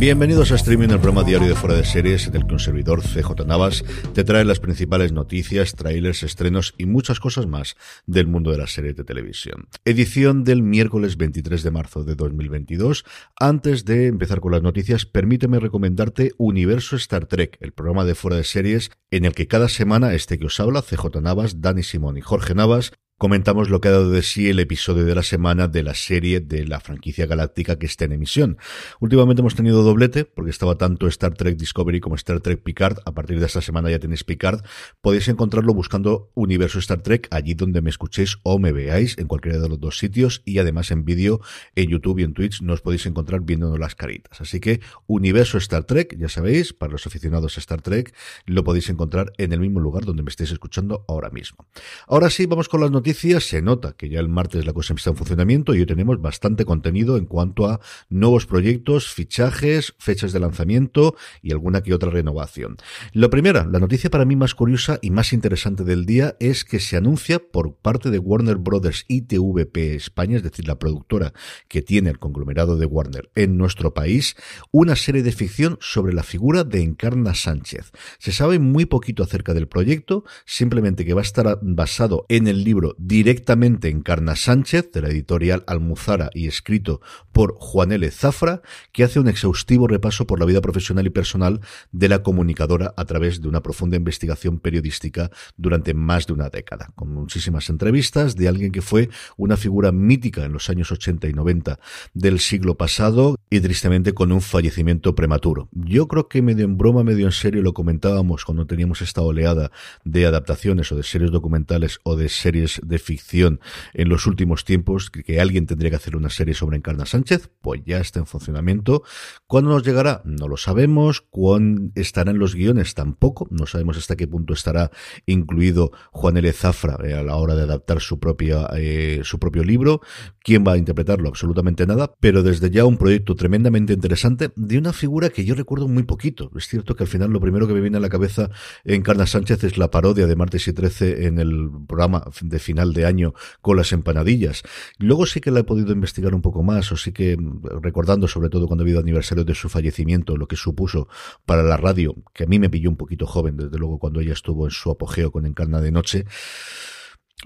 Bienvenidos a Streaming, el programa diario de Fuera de Series, en el que un servidor, CJ Navas, te trae las principales noticias, trailers, estrenos y muchas cosas más del mundo de las series de televisión. Edición del miércoles 23 de marzo de 2022. Antes de empezar con las noticias, permíteme recomendarte Universo Star Trek, el programa de Fuera de Series, en el que cada semana este que os habla, CJ Navas, Dani Simón y Jorge Navas, comentamos lo que ha dado de sí el episodio de la semana de la serie de la franquicia galáctica que está en emisión. Últimamente hemos tenido doblete, porque estaba tanto Star Trek Discovery como Star Trek Picard. A partir de esta semana ya tenéis Picard. Podéis encontrarlo buscando Universo Star Trek allí donde me escuchéis o me veáis, en cualquiera de los dos sitios, y además en vídeo en YouTube y en Twitch nos podéis encontrar viéndonos las caritas. Así que Universo Star Trek, ya sabéis, para los aficionados a Star Trek, lo podéis encontrar en el mismo lugar donde me estéis escuchando ahora mismo. Ahora sí, vamos con las noticias se nota que ya el martes la cosa está en funcionamiento y hoy tenemos bastante contenido en cuanto a nuevos proyectos, fichajes, fechas de lanzamiento y alguna que otra renovación. La primera, la noticia para mí más curiosa y más interesante del día es que se anuncia por parte de Warner Brothers y TVP España, es decir, la productora que tiene el conglomerado de Warner en nuestro país, una serie de ficción sobre la figura de Encarna Sánchez. Se sabe muy poquito acerca del proyecto, simplemente que va a estar basado en el libro directamente Encarna Sánchez, de la editorial Almuzara y escrito por Juan L. Zafra, que hace un exhaustivo repaso por la vida profesional y personal de la comunicadora a través de una profunda investigación periodística durante más de una década, con muchísimas entrevistas de alguien que fue una figura mítica en los años 80 y 90 del siglo pasado y tristemente con un fallecimiento prematuro. Yo creo que medio en broma, medio en serio lo comentábamos cuando teníamos esta oleada de adaptaciones o de series documentales o de series de ficción en los últimos tiempos, que alguien tendría que hacer una serie sobre Encarna Sánchez, pues ya está en funcionamiento. ¿Cuándo nos llegará? No lo sabemos. ¿Cuándo estará en los guiones? Tampoco. No sabemos hasta qué punto estará incluido Juan L. Zafra eh, a la hora de adaptar su propia, eh, su propio libro. ¿Quién va a interpretarlo? Absolutamente nada. Pero desde ya un proyecto tremendamente interesante de una figura que yo recuerdo muy poquito. Es cierto que al final lo primero que me viene a la cabeza Encarna Sánchez es la parodia de Martes y Trece en el programa de final de año con las empanadillas. Luego sí que la he podido investigar un poco más, o sí que recordando sobre todo cuando ha habido aniversario de su fallecimiento, lo que supuso para la radio, que a mí me pilló un poquito joven, desde luego cuando ella estuvo en su apogeo con Encarna de Noche.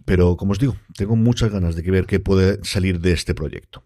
Pero, como os digo, tengo muchas ganas de ver qué puede salir de este proyecto.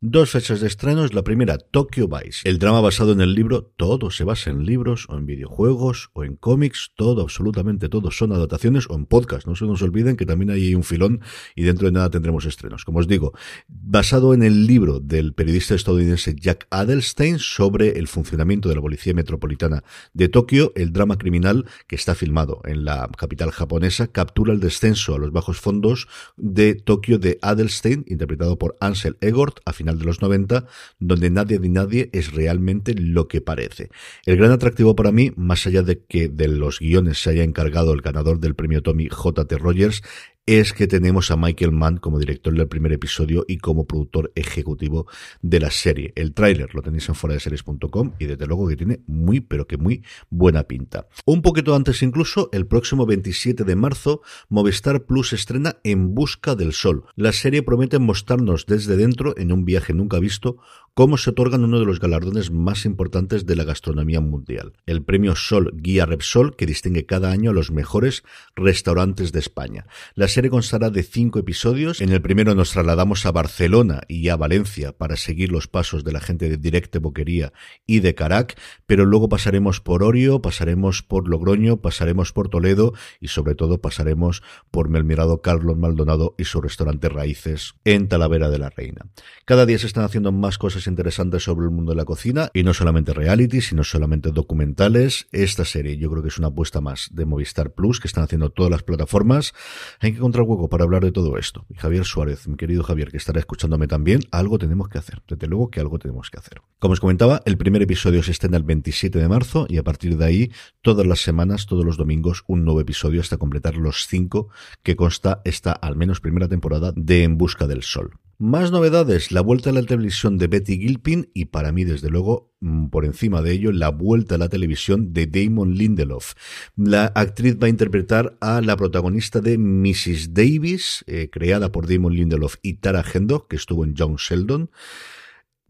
Dos fechas de estrenos. La primera, Tokyo Vice. El drama basado en el libro, todo se basa en libros, o en videojuegos, o en cómics, todo, absolutamente todo son adaptaciones, o en podcast. No se nos olviden que también hay un filón y dentro de nada tendremos estrenos. Como os digo, basado en el libro del periodista estadounidense Jack Adelstein sobre el funcionamiento de la Policía Metropolitana de Tokio, el drama criminal que está filmado en la capital japonesa captura el descenso a los bajos fondos de Tokio de Adelstein, interpretado por Ansel Egort, a de los 90, donde nadie ni nadie es realmente lo que parece. El gran atractivo para mí, más allá de que de los guiones se haya encargado el ganador del premio Tommy J.T. Rogers, es que tenemos a Michael Mann como director del primer episodio y como productor ejecutivo de la serie. El tráiler lo tenéis en foradeseries.com y desde luego que tiene muy pero que muy buena pinta. Un poquito antes incluso, el próximo 27 de marzo, Movistar Plus estrena En Busca del Sol. La serie promete mostrarnos desde dentro, en un viaje nunca visto, cómo se otorgan uno de los galardones más importantes de la gastronomía mundial, el premio Sol Guía Repsol, que distingue cada año a los mejores restaurantes de España. La serie constará de cinco episodios. En el primero nos trasladamos a Barcelona y a Valencia para seguir los pasos de la gente de Directe Boquería y de Carac, pero luego pasaremos por Orio, pasaremos por Logroño, pasaremos por Toledo y sobre todo pasaremos por Melmirado Carlos Maldonado y su restaurante Raíces en Talavera de la Reina. Cada día se están haciendo más cosas interesantes sobre el mundo de la cocina y no solamente reality, sino solamente documentales. Esta serie yo creo que es una apuesta más de Movistar Plus que están haciendo todas las plataformas. Hay que encontrar hueco para hablar de todo esto. Y Javier Suárez, mi querido Javier, que estará escuchándome también, algo tenemos que hacer. Desde luego que algo tenemos que hacer. Como os comentaba, el primer episodio se estrena el 27 de marzo y a partir de ahí, todas las semanas, todos los domingos, un nuevo episodio hasta completar los cinco que consta esta, al menos primera temporada de En Busca del Sol. Más novedades, la vuelta a la televisión de Betty Gilpin y para mí, desde luego, mm, por encima de ello, la vuelta a la televisión de Damon Lindelof. La actriz va a interpretar a la protagonista de Mrs. Davis, eh, creada por Damon Lindelof y Tara Hendo, que estuvo en John Sheldon.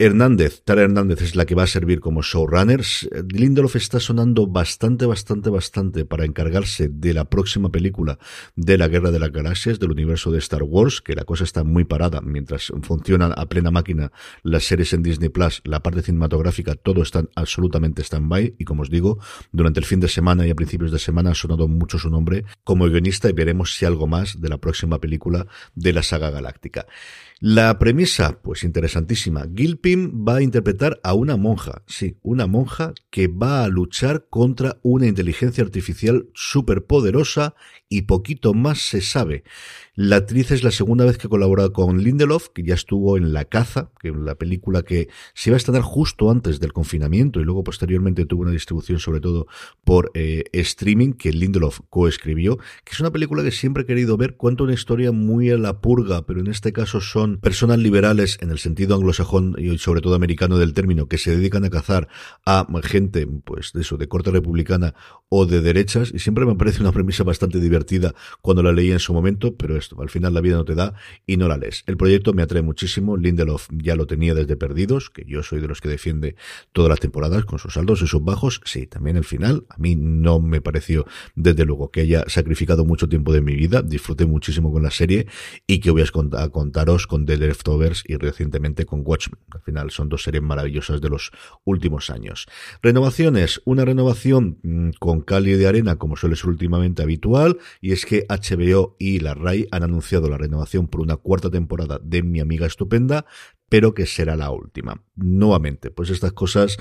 Hernández, Tara Hernández es la que va a servir como showrunner. Lindelof está sonando bastante, bastante, bastante para encargarse de la próxima película de la Guerra de las Galaxias, del universo de Star Wars, que la cosa está muy parada mientras funcionan a plena máquina las series en Disney Plus, la parte cinematográfica, todo está absolutamente stand-by. Y como os digo, durante el fin de semana y a principios de semana ha sonado mucho su nombre como guionista y veremos si algo más de la próxima película de la saga galáctica. La premisa, pues interesantísima. Gilpin va a interpretar a una monja, sí, una monja que va a luchar contra una inteligencia artificial superpoderosa y poquito más se sabe. La actriz es la segunda vez que colabora con Lindelof, que ya estuvo en La Caza, que es la película que se iba a estrenar justo antes del confinamiento y luego posteriormente tuvo una distribución sobre todo por eh, streaming que Lindelof coescribió, que es una película que siempre he querido ver, cuenta una historia muy a la purga, pero en este caso son personas liberales en el sentido anglosajón y sobre todo americano del término, que se dedican a cazar a gente, pues de eso, de corte republicana o de derechas, y siempre me parece una premisa bastante divertida cuando la leí en su momento, pero esto, al final la vida no te da y no la lees. El proyecto me atrae muchísimo, Lindelof ya lo tenía desde Perdidos, que yo soy de los que defiende todas las temporadas con sus altos y sus bajos, sí, también el final, a mí no me pareció desde luego que haya sacrificado mucho tiempo de mi vida, disfruté muchísimo con la serie y que voy a contaros con The Leftovers y recientemente con Watchmen. Al final son dos series maravillosas de los últimos años. Renovaciones, una renovación mm, con Cali de arena como suele ser últimamente habitual, y es que HBO y la RAI han anunciado la renovación por una cuarta temporada de Mi amiga estupenda, pero que será la última. Nuevamente, pues estas cosas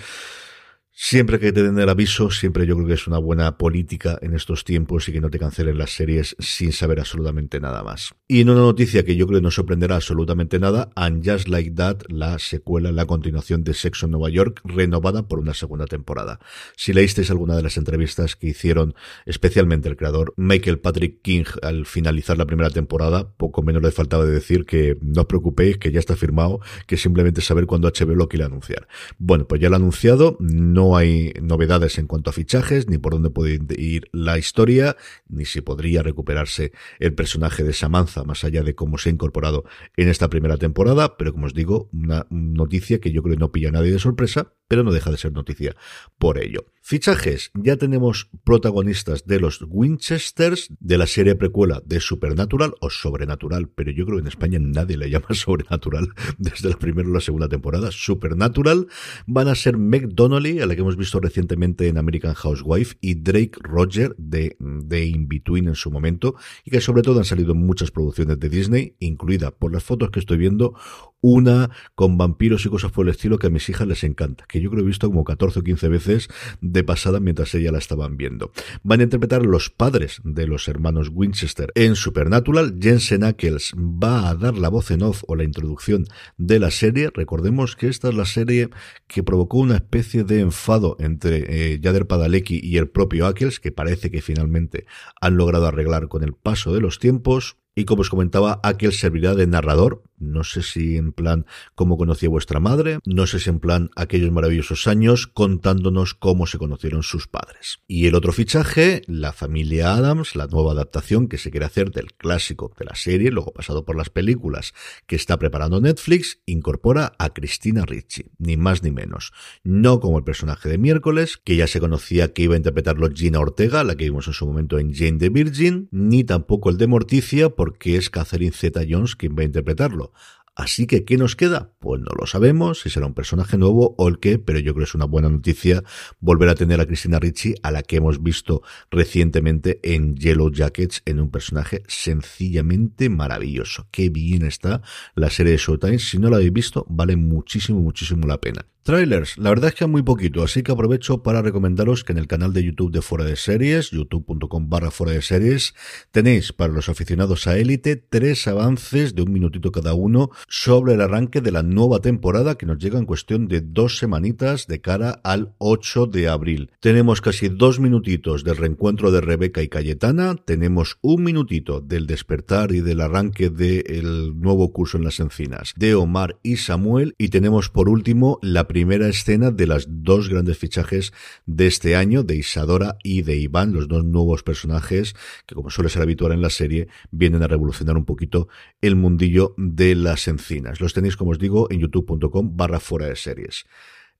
Siempre que te den el aviso, siempre yo creo que es una buena política en estos tiempos y que no te cancelen las series sin saber absolutamente nada más. Y en una noticia que yo creo que no sorprenderá absolutamente nada, And Just Like That, la secuela, la continuación de Sexo en Nueva York, renovada por una segunda temporada. Si leísteis alguna de las entrevistas que hicieron especialmente el creador Michael Patrick King al finalizar la primera temporada, poco menos le faltaba de decir que no os preocupéis, que ya está firmado, que simplemente saber cuándo HBO lo quiere anunciar. Bueno, pues ya lo ha anunciado, no no hay novedades en cuanto a fichajes, ni por dónde puede ir la historia, ni si podría recuperarse el personaje de Samantha, más allá de cómo se ha incorporado en esta primera temporada, pero como os digo, una noticia que yo creo que no pilla a nadie de sorpresa, pero no deja de ser noticia por ello. Fichajes, ya tenemos protagonistas de los Winchesters, de la serie precuela de Supernatural o Sobrenatural, pero yo creo que en España nadie le llama Sobrenatural desde la primera o la segunda temporada. Supernatural van a ser Meg a la que hemos visto recientemente en American Housewife, y Drake Roger de, de In Between en su momento, y que sobre todo han salido en muchas producciones de Disney, incluida por las fotos que estoy viendo, una con vampiros y cosas por el estilo que a mis hijas les encanta, yo creo he visto como 14 o 15 veces de pasada mientras ella la estaban viendo. Van a interpretar los padres de los hermanos Winchester en Supernatural. Jensen Ackles va a dar la voz en off o la introducción de la serie. Recordemos que esta es la serie que provocó una especie de enfado entre eh, Yader Padalecki y el propio Ackles, que parece que finalmente han logrado arreglar con el paso de los tiempos. Y como os comentaba, Akel servirá de narrador no sé si en plan cómo conocía vuestra madre, no sé si en plan aquellos maravillosos años contándonos cómo se conocieron sus padres. Y el otro fichaje, la familia Adams, la nueva adaptación que se quiere hacer del clásico de la serie, luego pasado por las películas que está preparando Netflix, incorpora a Cristina Ricci, ni más ni menos. No como el personaje de miércoles, que ya se conocía que iba a interpretarlo Gina Ortega, la que vimos en su momento en Jane the Virgin, ni tampoco el de Morticia, porque es Catherine Zeta Jones quien va a interpretarlo. Así que, ¿qué nos queda? Pues no lo sabemos, si será un personaje nuevo o el qué, pero yo creo que es una buena noticia volver a tener a Cristina Ricci, a la que hemos visto recientemente en Yellow Jackets, en un personaje sencillamente maravilloso. Qué bien está la serie de Showtime. Si no la habéis visto, vale muchísimo, muchísimo la pena. Trailers, la verdad es que muy poquito, así que aprovecho para recomendaros que en el canal de YouTube de Fuera de Series, youtube.com barra Fuera de Series, tenéis para los aficionados a Élite tres avances de un minutito cada uno sobre el arranque de la nueva temporada que nos llega en cuestión de dos semanitas de cara al 8 de abril. Tenemos casi dos minutitos del reencuentro de Rebeca y Cayetana, tenemos un minutito del despertar y del arranque del nuevo curso en las encinas de Omar y Samuel y tenemos por último la primera escena de las dos grandes fichajes de este año, de Isadora y de Iván, los dos nuevos personajes que, como suele ser habitual en la serie, vienen a revolucionar un poquito el mundillo de las encinas. Los tenéis, como os digo, en youtube.com barra fuera de series.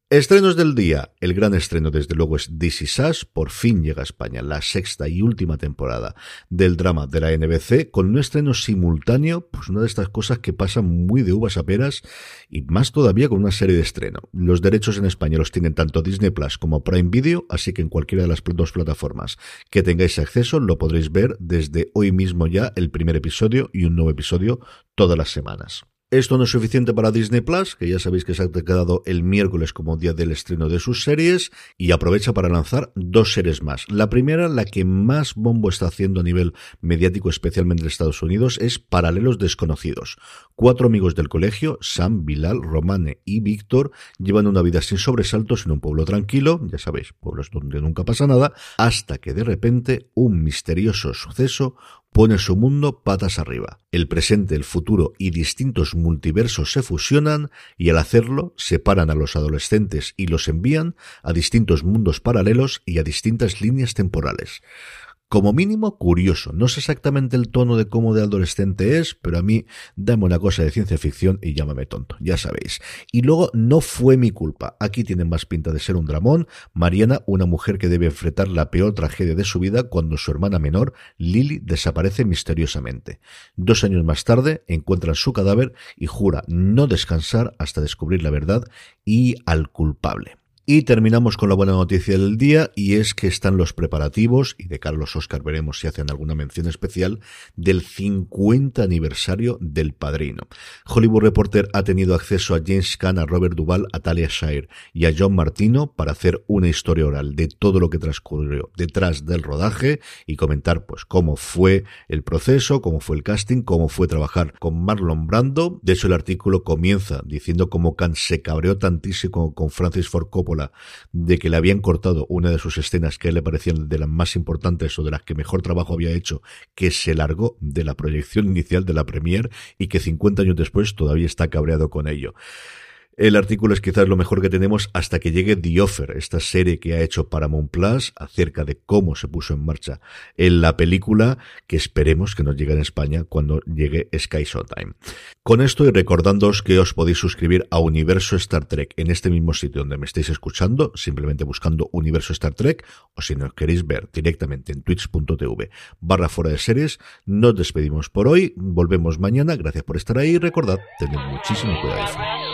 Estrenos del día. El gran estreno, desde luego, es This Is Por fin llega a España la sexta y última temporada del drama de la NBC, con un estreno simultáneo, pues una de estas cosas que pasan muy de uvas a peras, y más todavía con una serie de estreno. Los derechos en España los tienen tanto Disney Plus como Prime Video, así que en cualquiera de las dos plataformas que tengáis acceso lo podréis ver desde hoy mismo ya el primer episodio y un nuevo episodio todas las semanas. Esto no es suficiente para Disney Plus, que ya sabéis que se ha quedado el miércoles como día del estreno de sus series, y aprovecha para lanzar dos series más. La primera, la que más bombo está haciendo a nivel mediático, especialmente en Estados Unidos, es Paralelos Desconocidos. Cuatro amigos del colegio, Sam, Bilal, Romane y Víctor, llevan una vida sin sobresaltos en un pueblo tranquilo, ya sabéis, pueblos donde nunca pasa nada, hasta que de repente un misterioso suceso pone su mundo patas arriba. El presente, el futuro y distintos multiversos se fusionan y al hacerlo separan a los adolescentes y los envían a distintos mundos paralelos y a distintas líneas temporales como mínimo curioso. No sé exactamente el tono de cómo de adolescente es, pero a mí dame una cosa de ciencia ficción y llámame tonto, ya sabéis. Y luego no fue mi culpa. Aquí tienen más pinta de ser un dramón. Mariana, una mujer que debe enfrentar la peor tragedia de su vida cuando su hermana menor, Lily, desaparece misteriosamente. Dos años más tarde encuentran su cadáver y jura no descansar hasta descubrir la verdad y al culpable. Y terminamos con la buena noticia del día y es que están los preparativos, y de Carlos Oscar veremos si hacen alguna mención especial, del 50 aniversario del Padrino. Hollywood Reporter ha tenido acceso a James Caan, a Robert Duvall, a Talia Shire y a John Martino para hacer una historia oral de todo lo que transcurrió detrás del rodaje y comentar pues cómo fue el proceso, cómo fue el casting, cómo fue trabajar con Marlon Brando. De hecho el artículo comienza diciendo cómo Caan se cabreó tantísimo con Francis Ford Coppola de que le habían cortado una de sus escenas que a él le parecían de las más importantes o de las que mejor trabajo había hecho, que se largó de la proyección inicial de la premier y que 50 años después todavía está cabreado con ello. El artículo es quizás lo mejor que tenemos hasta que llegue The Offer, esta serie que ha hecho Paramount Plus acerca de cómo se puso en marcha en la película que esperemos que nos llegue en España cuando llegue Sky Showtime. Con esto y recordándoos que os podéis suscribir a Universo Star Trek en este mismo sitio donde me estáis escuchando, simplemente buscando Universo Star Trek, o si nos queréis ver directamente en twitch.tv barra fuera de series, nos despedimos por hoy, volvemos mañana, gracias por estar ahí recordad, tened muchísimo cuidado.